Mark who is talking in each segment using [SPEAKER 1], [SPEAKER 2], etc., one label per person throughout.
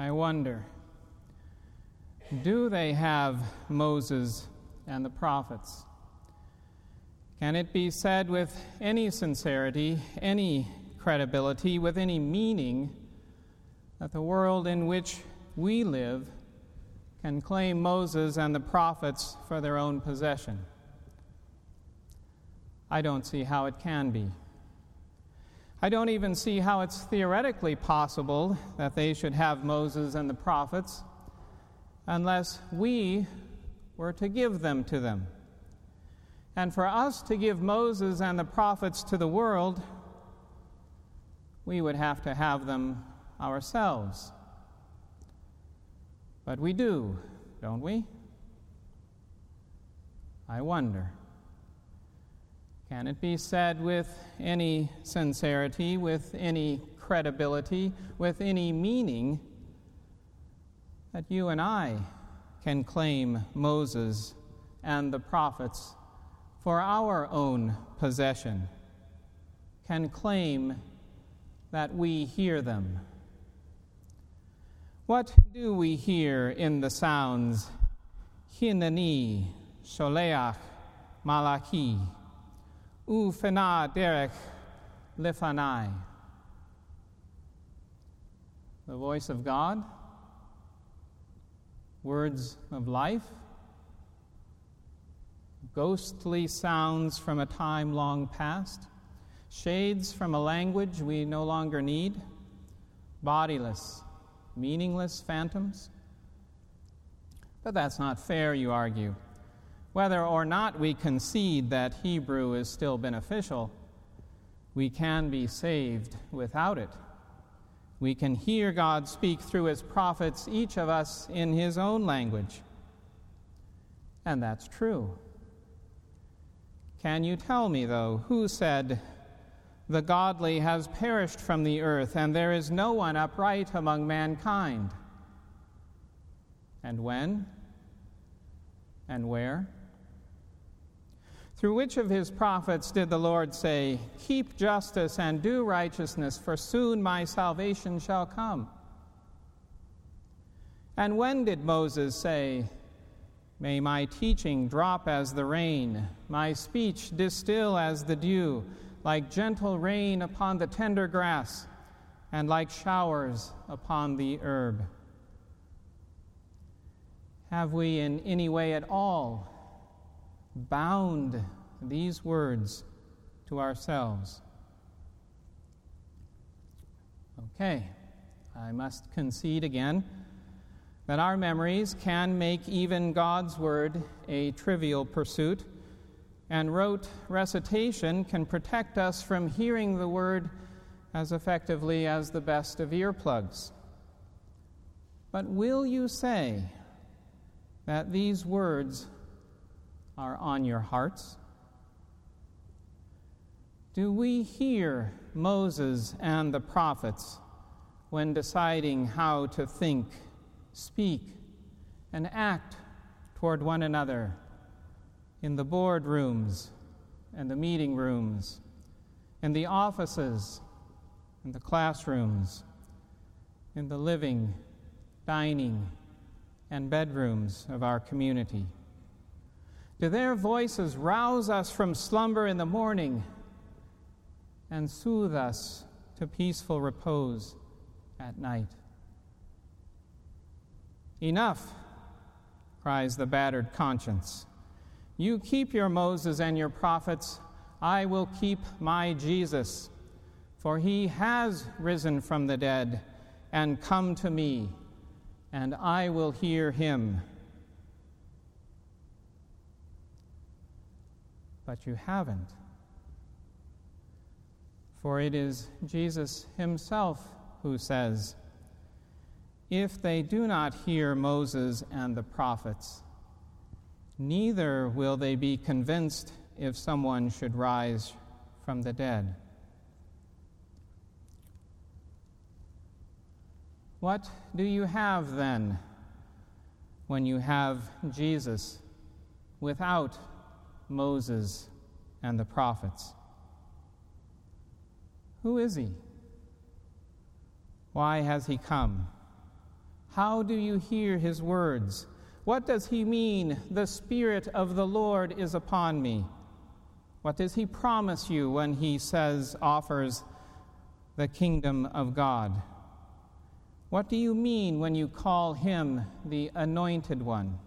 [SPEAKER 1] I wonder do they have Moses and the prophets? Can it be said with any sincerity, any credibility, with any meaning, that the world in which we live can claim Moses and the prophets for their own possession? I don't see how it can be. I don't even see how it's theoretically possible that they should have Moses and the prophets unless we were to give them to them. And for us to give Moses and the prophets to the world, we would have to have them ourselves. But we do, don't we? I wonder. Can it be said with any sincerity, with any credibility, with any meaning that you and I can claim Moses and the prophets for our own possession, can claim that we hear them? What do we hear in the sounds Hinani, Sholeach, Malachi? Ufena derek lifanai. The voice of God, words of life, ghostly sounds from a time long past, shades from a language we no longer need, bodiless, meaningless phantoms. But that's not fair, you argue. Whether or not we concede that Hebrew is still beneficial, we can be saved without it. We can hear God speak through his prophets, each of us in his own language. And that's true. Can you tell me, though, who said, The godly has perished from the earth, and there is no one upright among mankind? And when? And where? Through which of his prophets did the Lord say, Keep justice and do righteousness, for soon my salvation shall come? And when did Moses say, May my teaching drop as the rain, my speech distill as the dew, like gentle rain upon the tender grass, and like showers upon the herb? Have we in any way at all bound these words to ourselves. Okay, I must concede again that our memories can make even God's Word a trivial pursuit, and rote recitation can protect us from hearing the Word as effectively as the best of earplugs. But will you say that these words are on your hearts? Do we hear Moses and the prophets when deciding how to think, speak, and act toward one another in the boardrooms and the meeting rooms, in the offices, in the classrooms, in the living, dining, and bedrooms of our community? Do their voices rouse us from slumber in the morning and soothe us to peaceful repose at night? Enough, cries the battered conscience. You keep your Moses and your prophets, I will keep my Jesus, for he has risen from the dead and come to me, and I will hear him. But you haven't. For it is Jesus himself who says, If they do not hear Moses and the prophets, neither will they be convinced if someone should rise from the dead. What do you have then when you have Jesus without Moses, and the prophets. Who is he? Why has he come? How do you hear his words? What does he mean, the Spirit of the Lord is upon me? What does he promise you when he says, offers the kingdom of God? What do you mean when you call him the anointed one?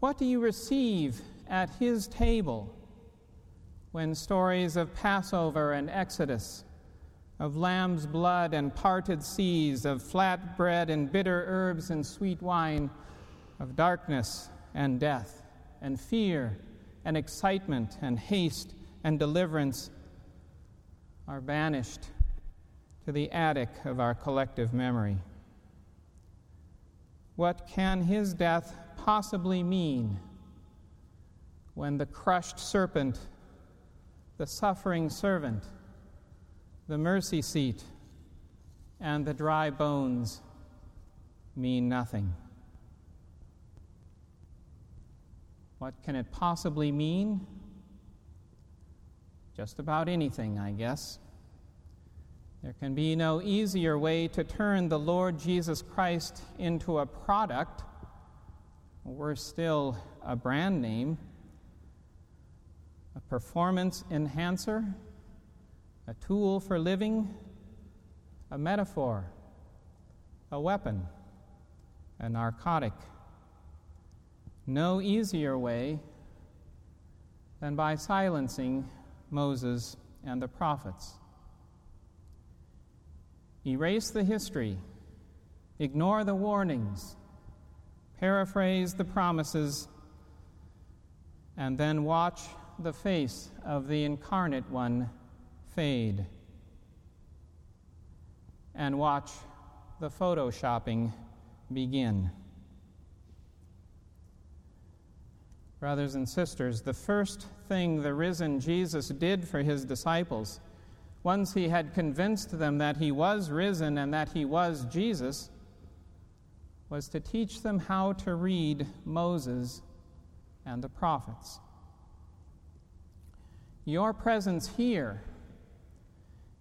[SPEAKER 1] What do you receive at his table when stories of Passover and Exodus, of lamb's blood and parted seas, of flat bread and bitter herbs and sweet wine, of darkness and death, and fear and excitement and haste and deliverance are banished to the attic of our collective memory. What can his death possibly mean when the crushed serpent, the suffering servant, the mercy seat, and the dry bones mean nothing? What can it possibly mean? Just about anything, I guess. There can be no easier way to turn the Lord Jesus Christ into a product, or worse still, a brand name, a performance enhancer, a tool for living, a metaphor, a weapon, a narcotic no easier way than by silencing Moses and the prophets. Erase the history, ignore the warnings, paraphrase the promises, and then watch the face of the incarnate one fade. And watch the photoshopping begin. brothers and sisters, the first thing the risen Jesus did for his disciples, once he had convinced them that he was risen and that he was Jesus, was to teach them how to read Moses and the prophets. Your presence here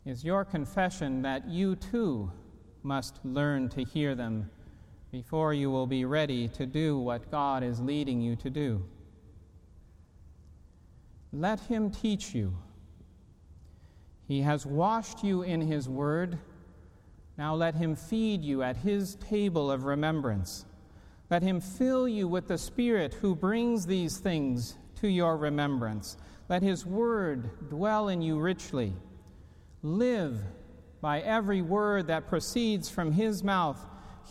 [SPEAKER 1] is your confession that you too must learn to hear them before you will be ready to do what God is leading you to do. Let him teach you. He has washed you in his word. Now let him feed you at his table of remembrance. Let him fill you with the Spirit who brings these things to your remembrance. Let his word dwell in you richly. Live by every word that proceeds from his mouth.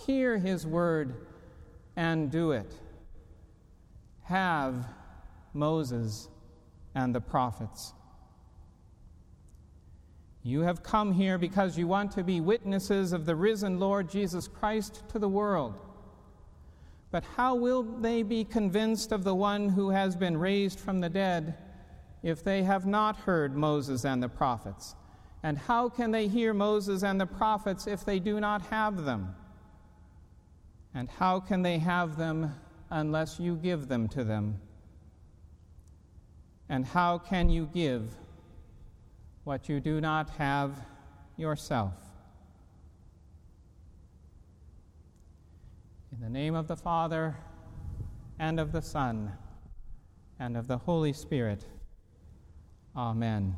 [SPEAKER 1] Hear his word and do it. Have Moses and the prophets. You have come here because you want to be witnesses of the risen Lord Jesus Christ to the world. But how will they be convinced of the one who has been raised from the dead if they have not heard Moses and the prophets? And how can they hear Moses and the prophets if they do not have them? And how can they have them unless you give them to them? And how can you give what you do not have yourself? In the name of the Father, and of the Son, and of the Holy Spirit, Amen.